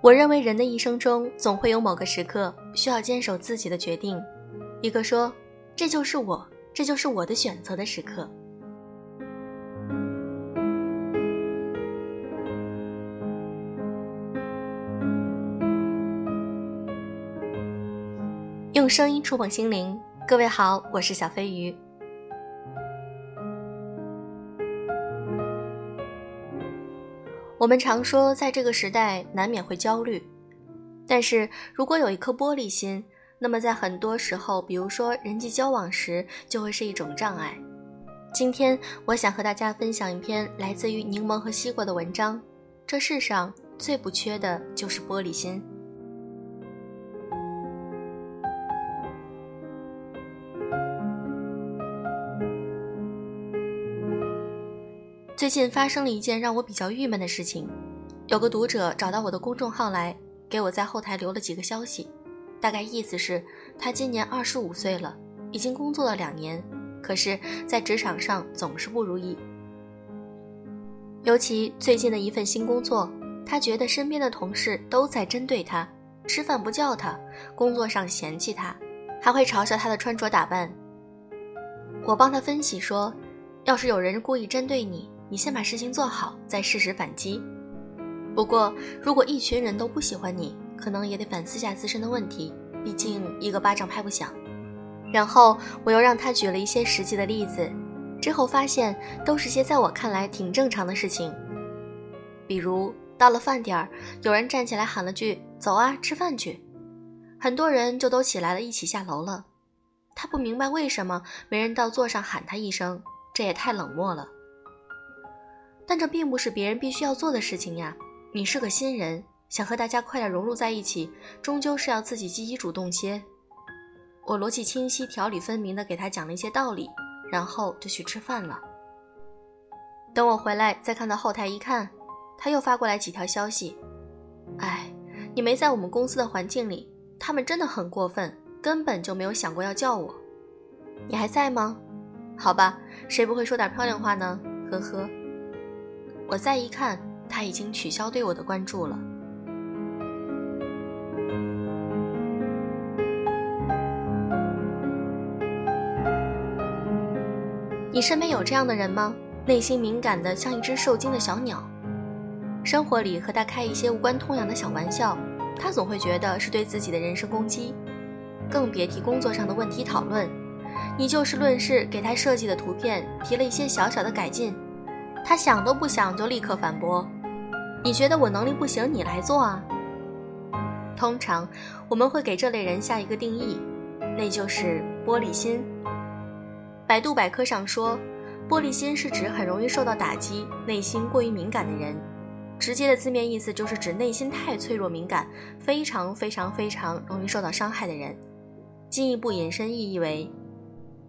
我认为人的一生中总会有某个时刻需要坚守自己的决定，一个说“这就是我，这就是我的选择”的时刻。用声音触碰心灵，各位好，我是小飞鱼。我们常说，在这个时代难免会焦虑，但是如果有一颗玻璃心，那么在很多时候，比如说人际交往时，就会是一种障碍。今天，我想和大家分享一篇来自于柠檬和西瓜的文章：这世上最不缺的就是玻璃心。最近发生了一件让我比较郁闷的事情，有个读者找到我的公众号来，给我在后台留了几个消息，大概意思是，他今年二十五岁了，已经工作了两年，可是，在职场上总是不如意。尤其最近的一份新工作，他觉得身边的同事都在针对他，吃饭不叫他，工作上嫌弃他，还会嘲笑他的穿着打扮。我帮他分析说，要是有人故意针对你。你先把事情做好，再适时反击。不过，如果一群人都不喜欢你，可能也得反思下自身的问题。毕竟一个巴掌拍不响。然后我又让他举了一些实际的例子，之后发现都是些在我看来挺正常的事情。比如到了饭点儿，有人站起来喊了句“走啊，吃饭去”，很多人就都起来了，一起下楼了。他不明白为什么没人到座上喊他一声，这也太冷漠了。但这并不是别人必须要做的事情呀！你是个新人，想和大家快点融入在一起，终究是要自己积极主动些。我逻辑清晰、条理分明地给他讲了一些道理，然后就去吃饭了。等我回来，再看到后台一看，他又发过来几条消息：“哎，你没在我们公司的环境里，他们真的很过分，根本就没有想过要叫我。你还在吗？好吧，谁不会说点漂亮话呢？呵呵。”我再一看，他已经取消对我的关注了。你身边有这样的人吗？内心敏感的像一只受惊的小鸟，生活里和他开一些无关痛痒的小玩笑，他总会觉得是对自己的人身攻击，更别提工作上的问题讨论。你就事论事，给他设计的图片提了一些小小的改进。他想都不想就立刻反驳：“你觉得我能力不行，你来做啊？”通常我们会给这类人下一个定义，那就是玻璃心。百度百科上说，玻璃心是指很容易受到打击、内心过于敏感的人。直接的字面意思就是指内心太脆弱敏感，非常非常非常容易受到伤害的人。进一步引申意义为。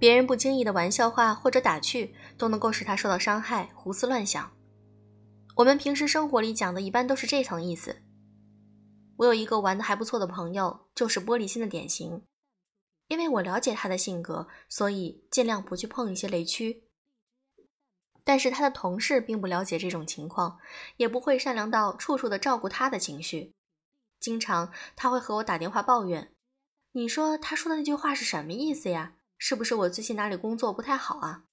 别人不经意的玩笑话或者打趣，都能够使他受到伤害，胡思乱想。我们平时生活里讲的一般都是这层意思。我有一个玩的还不错的朋友，就是玻璃心的典型。因为我了解他的性格，所以尽量不去碰一些雷区。但是他的同事并不了解这种情况，也不会善良到处处的照顾他的情绪。经常他会和我打电话抱怨：“你说他说的那句话是什么意思呀？”是不是我最近哪里工作不太好啊？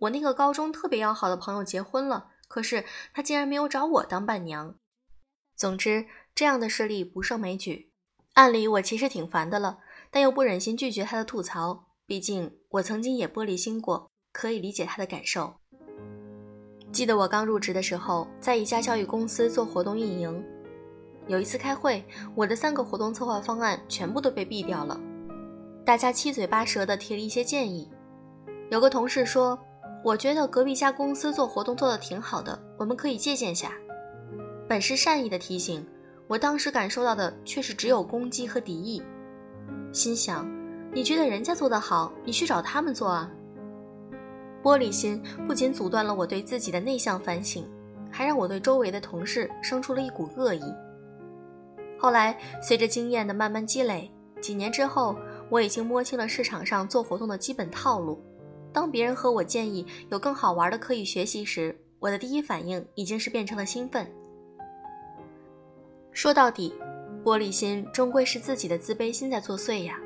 我那个高中特别要好的朋友结婚了，可是他竟然没有找我当伴娘。总之，这样的事例不胜枚举。按理我其实挺烦的了，但又不忍心拒绝他的吐槽，毕竟我曾经也玻璃心过，可以理解他的感受。记得我刚入职的时候，在一家教育公司做活动运营，有一次开会，我的三个活动策划方案全部都被毙掉了。大家七嘴八舌地提了一些建议，有个同事说：“我觉得隔壁家公司做活动做得挺好的，我们可以借鉴下。”本是善意的提醒，我当时感受到的却是只有攻击和敌意。心想：“你觉得人家做得好，你去找他们做啊？”玻璃心不仅阻断了我对自己的内向反省，还让我对周围的同事生出了一股恶意。后来随着经验的慢慢积累，几年之后，我已经摸清了市场上做活动的基本套路。当别人和我建议有更好玩的可以学习时，我的第一反应已经是变成了兴奋。说到底，玻璃心终归是自己的自卑心在作祟呀。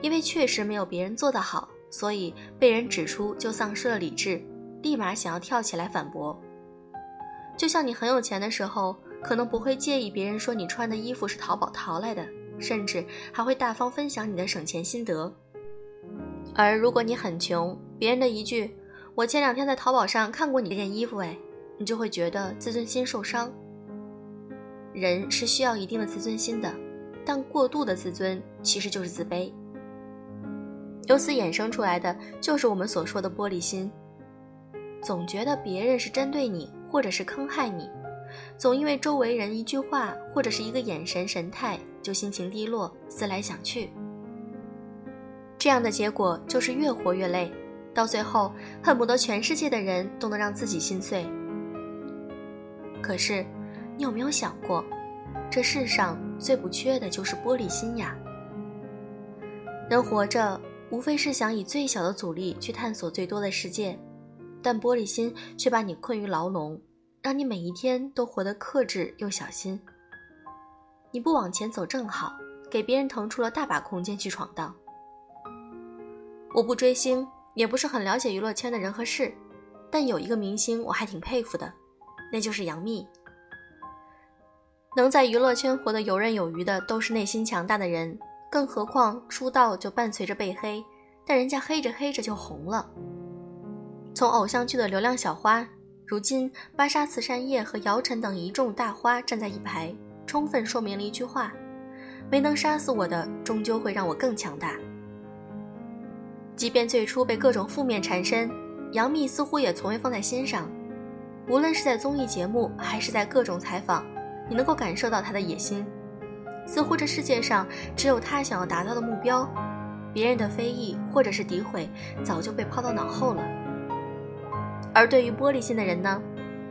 因为确实没有别人做得好，所以被人指出就丧失了理智，立马想要跳起来反驳。就像你很有钱的时候，可能不会介意别人说你穿的衣服是淘宝淘来的，甚至还会大方分享你的省钱心得。而如果你很穷，别人的一句“我前两天在淘宝上看过你这件衣服”，哎，你就会觉得自尊心受伤。人是需要一定的自尊心的，但过度的自尊其实就是自卑。由此衍生出来的就是我们所说的玻璃心，总觉得别人是针对你，或者是坑害你，总因为周围人一句话或者是一个眼神神态就心情低落，思来想去。这样的结果就是越活越累，到最后恨不得全世界的人都能让自己心碎。可是，你有没有想过，这世上最不缺的就是玻璃心呀？人活着无非是想以最小的阻力去探索最多的世界，但玻璃心却把你困于牢笼，让你每一天都活得克制又小心。你不往前走正好，给别人腾出了大把空间去闯荡。我不追星，也不是很了解娱乐圈的人和事，但有一个明星我还挺佩服的，那就是杨幂。能在娱乐圈活得游刃有余的，都是内心强大的人，更何况出道就伴随着被黑，但人家黑着黑着就红了。从偶像剧的流量小花，如今芭莎慈善夜和姚晨等一众大花站在一排，充分说明了一句话：没能杀死我的，终究会让我更强大。即便最初被各种负面缠身，杨幂似乎也从未放在心上。无论是在综艺节目，还是在各种采访，你能够感受到她的野心。似乎这世界上只有她想要达到的目标，别人的非议或者是诋毁早就被抛到脑后了。而对于玻璃心的人呢，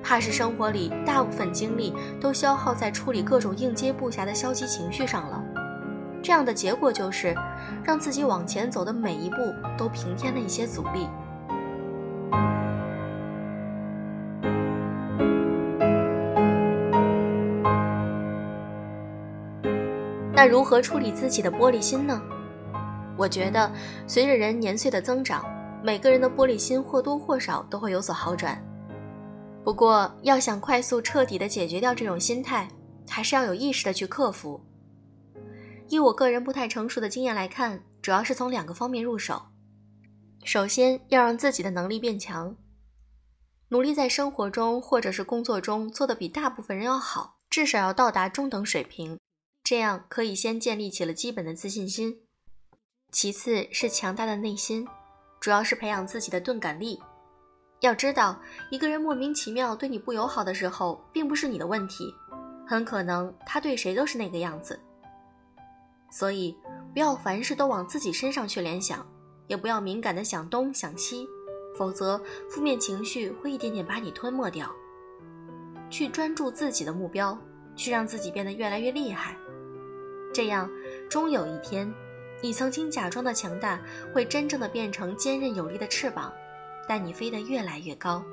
怕是生活里大部分精力都消耗在处理各种应接不暇的消极情绪上了。这样的结果就是，让自己往前走的每一步都平添了一些阻力。那如何处理自己的玻璃心呢？我觉得，随着人年岁的增长，每个人的玻璃心或多或少都会有所好转。不过，要想快速彻底的解决掉这种心态，还是要有意识的去克服。以我个人不太成熟的经验来看，主要是从两个方面入手。首先要让自己的能力变强，努力在生活中或者是工作中做得比大部分人要好，至少要到达中等水平，这样可以先建立起了基本的自信心。其次是强大的内心，主要是培养自己的钝感力。要知道，一个人莫名其妙对你不友好的时候，并不是你的问题，很可能他对谁都是那个样子。所以，不要凡事都往自己身上去联想，也不要敏感的想东想西，否则负面情绪会一点点把你吞没掉。去专注自己的目标，去让自己变得越来越厉害，这样，终有一天，你曾经假装的强大，会真正的变成坚韧有力的翅膀，带你飞得越来越高。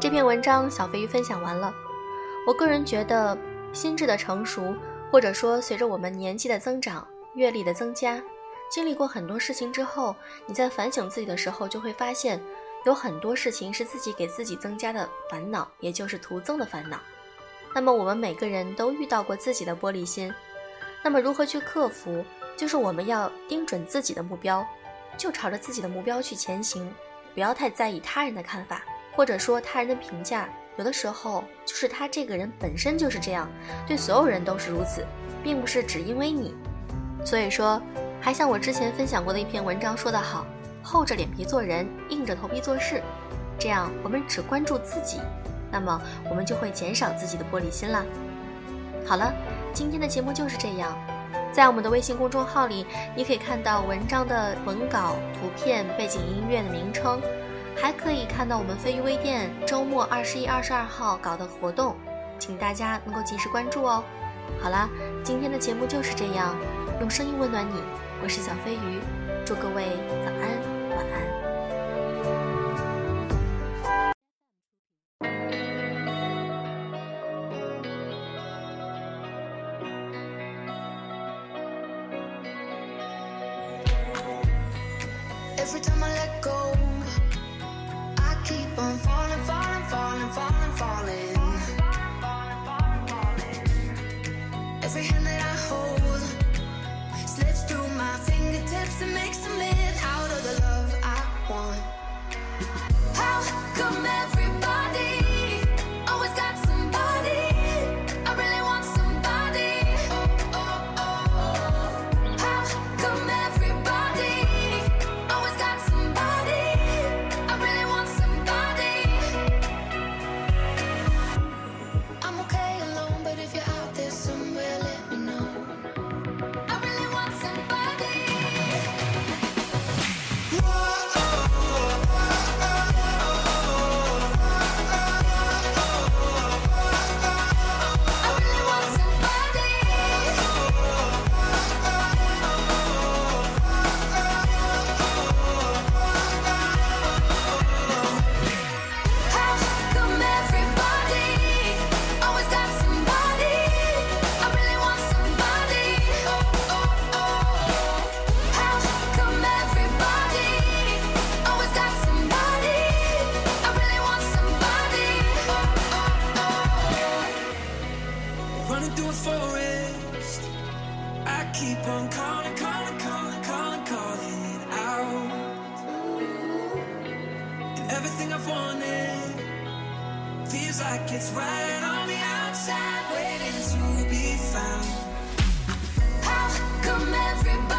这篇文章小飞鱼分享完了。我个人觉得，心智的成熟，或者说随着我们年纪的增长、阅历的增加，经历过很多事情之后，你在反省自己的时候，就会发现有很多事情是自己给自己增加的烦恼，也就是徒增的烦恼。那么我们每个人都遇到过自己的玻璃心，那么如何去克服？就是我们要盯准自己的目标，就朝着自己的目标去前行，不要太在意他人的看法。或者说他人的评价，有的时候就是他这个人本身就是这样，对所有人都是如此，并不是只因为你。所以说，还像我之前分享过的一篇文章说得好：厚着脸皮做人，硬着头皮做事。这样我们只关注自己，那么我们就会减少自己的玻璃心啦。好了，今天的节目就是这样。在我们的微信公众号里，你可以看到文章的文稿、图片、背景音乐的名称，还可以看到我们飞鱼微店周末二十一、二十二号搞的活动，请大家能够及时关注哦。好啦，今天的节目就是这样，用声音温暖你，我是小飞鱼，祝各位早安、everything I've wanted feels like it's right on the outside, waiting to be found. How come everybody